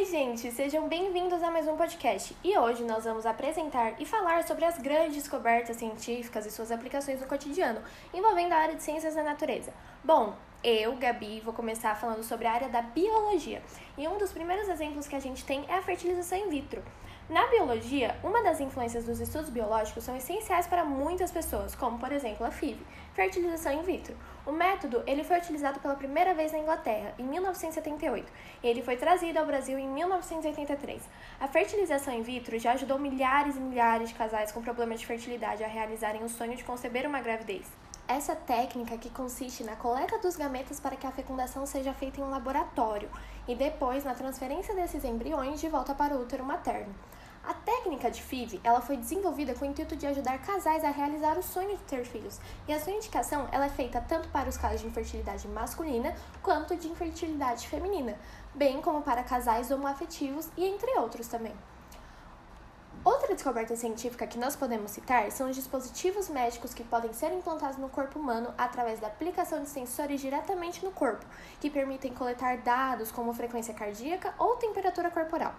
Oi, gente, sejam bem-vindos a mais um podcast. E hoje nós vamos apresentar e falar sobre as grandes descobertas científicas e suas aplicações no cotidiano, envolvendo a área de ciências da natureza. Bom, eu, Gabi, vou começar falando sobre a área da biologia. E um dos primeiros exemplos que a gente tem é a fertilização in vitro. Na biologia, uma das influências dos estudos biológicos são essenciais para muitas pessoas, como por exemplo a FIV, fertilização in vitro. O método ele foi utilizado pela primeira vez na Inglaterra, em 1978, e ele foi trazido ao Brasil em 1983. A fertilização in vitro já ajudou milhares e milhares de casais com problemas de fertilidade a realizarem o sonho de conceber uma gravidez. Essa técnica que consiste na coleta dos gametas para que a fecundação seja feita em um laboratório e depois na transferência desses embriões de volta para o útero materno. A técnica de FIV ela foi desenvolvida com o intuito de ajudar casais a realizar o sonho de ter filhos, e a sua indicação ela é feita tanto para os casos de infertilidade masculina quanto de infertilidade feminina, bem como para casais homoafetivos e entre outros também. Outra descoberta científica que nós podemos citar são os dispositivos médicos que podem ser implantados no corpo humano através da aplicação de sensores diretamente no corpo, que permitem coletar dados como frequência cardíaca ou temperatura corporal.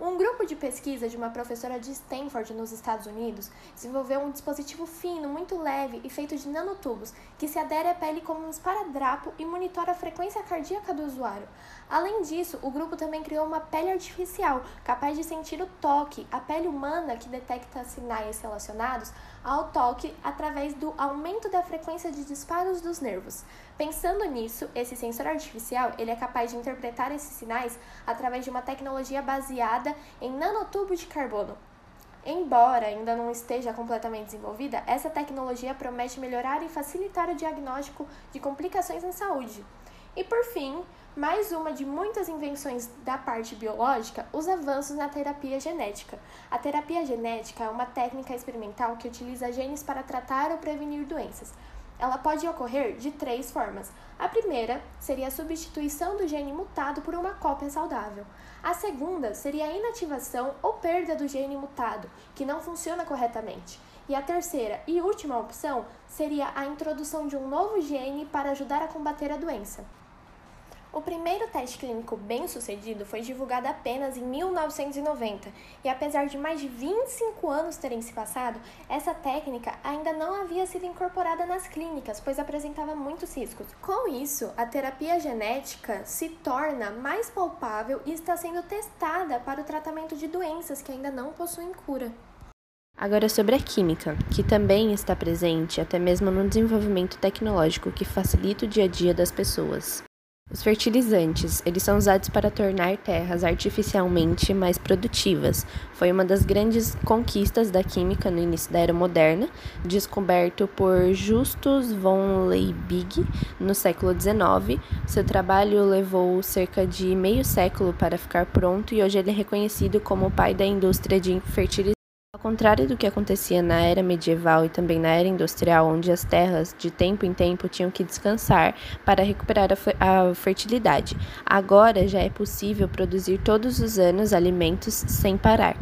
Um grupo de pesquisa de uma professora de Stanford, nos Estados Unidos, desenvolveu um dispositivo fino, muito leve e feito de nanotubos, que se adere à pele como um esparadrapo e monitora a frequência cardíaca do usuário. Além disso, o grupo também criou uma pele artificial, capaz de sentir o toque, a pele humana que detecta sinais relacionados ao toque através do aumento da frequência de disparos dos nervos. Pensando nisso, esse sensor artificial ele é capaz de interpretar esses sinais através de uma tecnologia baseada em nanotubos de carbono. Embora ainda não esteja completamente desenvolvida, essa tecnologia promete melhorar e facilitar o diagnóstico de complicações na saúde. E por fim, mais uma de muitas invenções da parte biológica, os avanços na terapia genética. A terapia genética é uma técnica experimental que utiliza genes para tratar ou prevenir doenças. Ela pode ocorrer de três formas. A primeira seria a substituição do gene mutado por uma cópia saudável. A segunda seria a inativação ou perda do gene mutado, que não funciona corretamente. E a terceira e última opção seria a introdução de um novo gene para ajudar a combater a doença. O primeiro teste clínico bem sucedido foi divulgado apenas em 1990, e apesar de mais de 25 anos terem se passado, essa técnica ainda não havia sido incorporada nas clínicas, pois apresentava muitos riscos. Com isso, a terapia genética se torna mais palpável e está sendo testada para o tratamento de doenças que ainda não possuem cura. Agora sobre a química, que também está presente até mesmo no desenvolvimento tecnológico que facilita o dia a dia das pessoas. Os fertilizantes, eles são usados para tornar terras artificialmente mais produtivas. Foi uma das grandes conquistas da química no início da era moderna, descoberto por Justus von Liebig no século XIX. Seu trabalho levou cerca de meio século para ficar pronto e hoje ele é reconhecido como o pai da indústria de fertilizantes. Ao contrário do que acontecia na era medieval e também na era industrial, onde as terras de tempo em tempo tinham que descansar para recuperar a fertilidade, agora já é possível produzir todos os anos alimentos sem parar.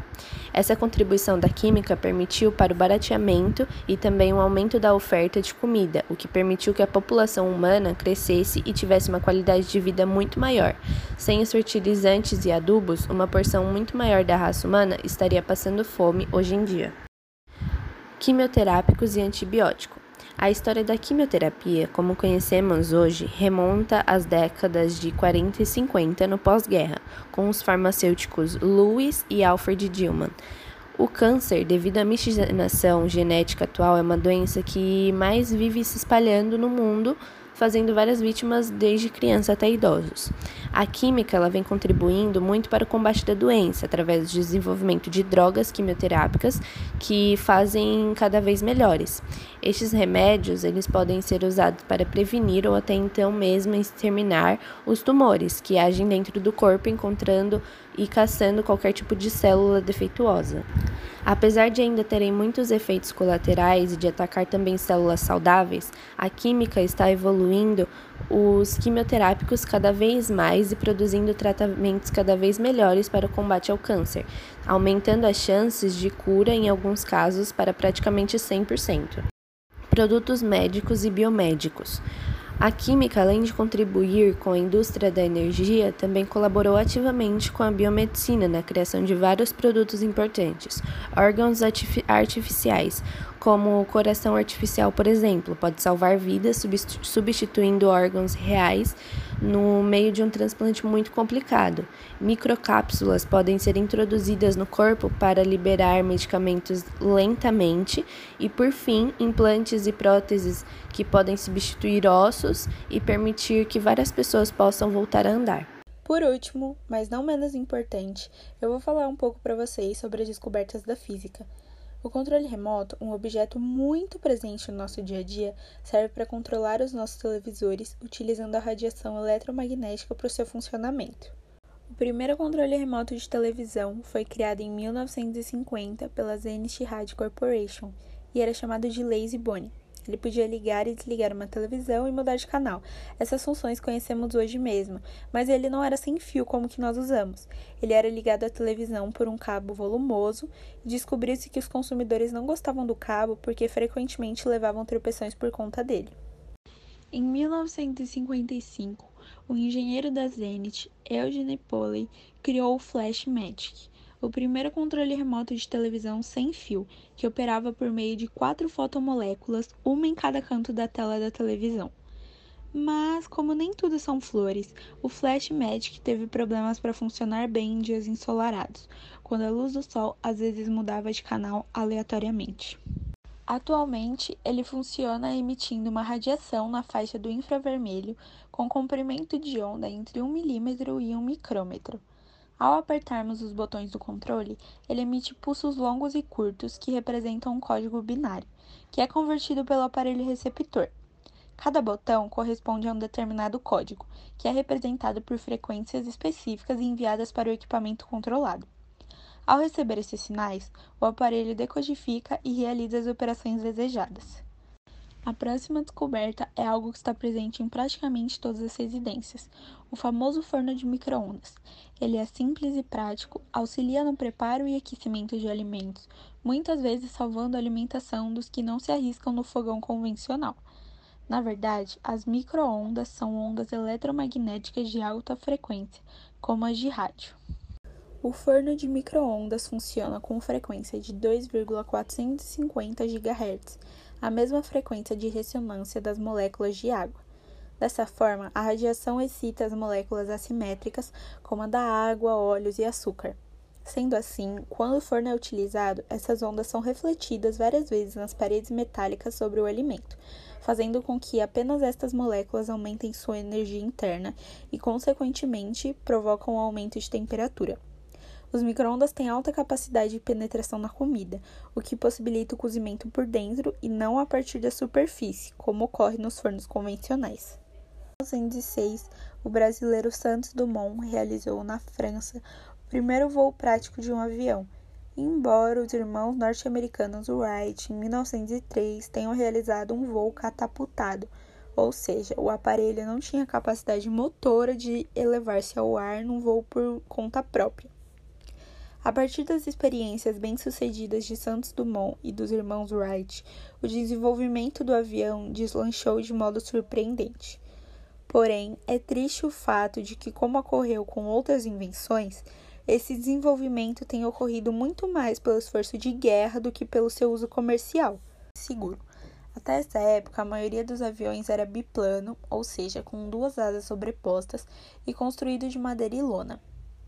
Essa contribuição da química permitiu para o barateamento e também um aumento da oferta de comida, o que permitiu que a população humana crescesse e tivesse uma qualidade de vida muito maior. Sem os fertilizantes e adubos, uma porção muito maior da raça humana estaria passando fome hoje em dia. Quimioterápicos e antibióticos. A história da quimioterapia, como conhecemos hoje, remonta às décadas de 40 e 50 no pós-guerra, com os farmacêuticos Lewis e Alfred Dillman. O câncer, devido à miscigenação genética atual, é uma doença que mais vive se espalhando no mundo fazendo várias vítimas desde criança até idosos. A química ela vem contribuindo muito para o combate da doença através do desenvolvimento de drogas quimioterápicas que fazem cada vez melhores. Estes remédios eles podem ser usados para prevenir ou até então mesmo exterminar os tumores que agem dentro do corpo, encontrando e caçando qualquer tipo de célula defeituosa. Apesar de ainda terem muitos efeitos colaterais e de atacar também células saudáveis, a química está evoluindo os quimioterápicos cada vez mais e produzindo tratamentos cada vez melhores para o combate ao câncer, aumentando as chances de cura em alguns casos para praticamente 100%. Produtos médicos e biomédicos. A química, além de contribuir com a indústria da energia, também colaborou ativamente com a biomedicina na criação de vários produtos importantes, órgãos artificiais, como o coração artificial, por exemplo, pode salvar vidas substituindo órgãos reais no meio de um transplante muito complicado. Microcápsulas podem ser introduzidas no corpo para liberar medicamentos lentamente e, por fim, implantes e próteses que podem substituir ossos e permitir que várias pessoas possam voltar a andar. Por último, mas não menos importante, eu vou falar um pouco para vocês sobre as descobertas da física. O controle remoto, um objeto muito presente no nosso dia a dia, serve para controlar os nossos televisores utilizando a radiação eletromagnética para o seu funcionamento. O primeiro controle remoto de televisão foi criado em 1950 pela Zenith Radio Corporation e era chamado de Lazy Bonnie. Ele podia ligar e desligar uma televisão e mudar de canal. Essas funções conhecemos hoje mesmo, mas ele não era sem fio como que nós usamos. Ele era ligado à televisão por um cabo volumoso e descobriu-se que os consumidores não gostavam do cabo porque frequentemente levavam tropeções por conta dele. Em 1955, o engenheiro da Zenith, Eugene Poley, criou o Flash Magic o primeiro controle remoto de televisão sem fio, que operava por meio de quatro fotomoléculas, uma em cada canto da tela da televisão. Mas, como nem tudo são flores, o Flash Magic teve problemas para funcionar bem em dias ensolarados, quando a luz do sol às vezes mudava de canal aleatoriamente. Atualmente, ele funciona emitindo uma radiação na faixa do infravermelho com comprimento de onda entre 1 milímetro e 1 micrômetro. Ao apertarmos os botões do controle, ele emite pulsos longos e curtos que representam um código binário, que é convertido pelo aparelho receptor. Cada botão corresponde a um determinado código, que é representado por frequências específicas enviadas para o equipamento controlado. Ao receber esses sinais, o aparelho decodifica e realiza as operações desejadas. A próxima descoberta é algo que está presente em praticamente todas as residências: o famoso forno de microondas. Ele é simples e prático, auxilia no preparo e aquecimento de alimentos, muitas vezes salvando a alimentação dos que não se arriscam no fogão convencional. Na verdade, as microondas são ondas eletromagnéticas de alta frequência, como as de rádio. O forno de microondas funciona com frequência de 2,450 GHz a mesma frequência de ressonância das moléculas de água. Dessa forma, a radiação excita as moléculas assimétricas, como a da água, óleos e açúcar. Sendo assim, quando o forno é utilizado, essas ondas são refletidas várias vezes nas paredes metálicas sobre o alimento, fazendo com que apenas estas moléculas aumentem sua energia interna e, consequentemente, provocam um aumento de temperatura. Os microondas têm alta capacidade de penetração na comida, o que possibilita o cozimento por dentro e não a partir da superfície, como ocorre nos fornos convencionais. Em 1906, o brasileiro Santos Dumont realizou na França o primeiro voo prático de um avião, embora os irmãos norte-americanos Wright, em 1903, tenham realizado um voo catapultado, ou seja, o aparelho não tinha capacidade motora de elevar-se ao ar num voo por conta própria. A partir das experiências bem-sucedidas de Santos Dumont e dos irmãos Wright, o desenvolvimento do avião deslanchou de modo surpreendente. Porém, é triste o fato de que, como ocorreu com outras invenções, esse desenvolvimento tem ocorrido muito mais pelo esforço de guerra do que pelo seu uso comercial. Seguro. Até essa época, a maioria dos aviões era biplano, ou seja, com duas asas sobrepostas e construído de madeira e lona.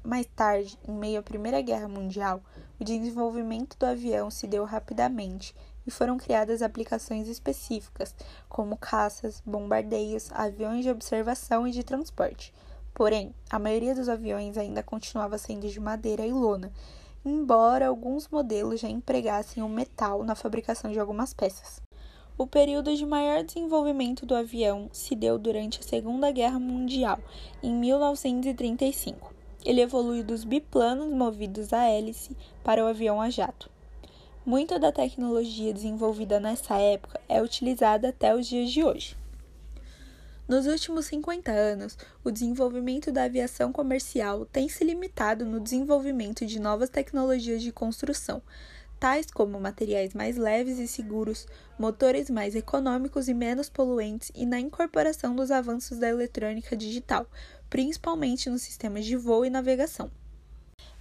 Mais tarde, em meio à Primeira Guerra Mundial, o desenvolvimento do avião se deu rapidamente e foram criadas aplicações específicas, como caças, bombardeios, aviões de observação e de transporte. Porém, a maioria dos aviões ainda continuava sendo de madeira e lona, embora alguns modelos já empregassem o metal na fabricação de algumas peças. O período de maior desenvolvimento do avião se deu durante a Segunda Guerra Mundial, em 1935 ele evolui dos biplanos movidos a hélice para o avião a jato. Muita da tecnologia desenvolvida nessa época é utilizada até os dias de hoje. Nos últimos 50 anos, o desenvolvimento da aviação comercial tem se limitado no desenvolvimento de novas tecnologias de construção, tais como materiais mais leves e seguros, motores mais econômicos e menos poluentes, e na incorporação dos avanços da eletrônica digital, principalmente nos sistemas de voo e navegação.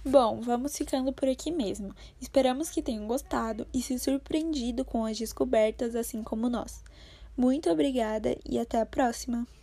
Bom, vamos ficando por aqui mesmo. Esperamos que tenham gostado e se surpreendido com as descobertas, assim como nós. Muito obrigada e até a próxima!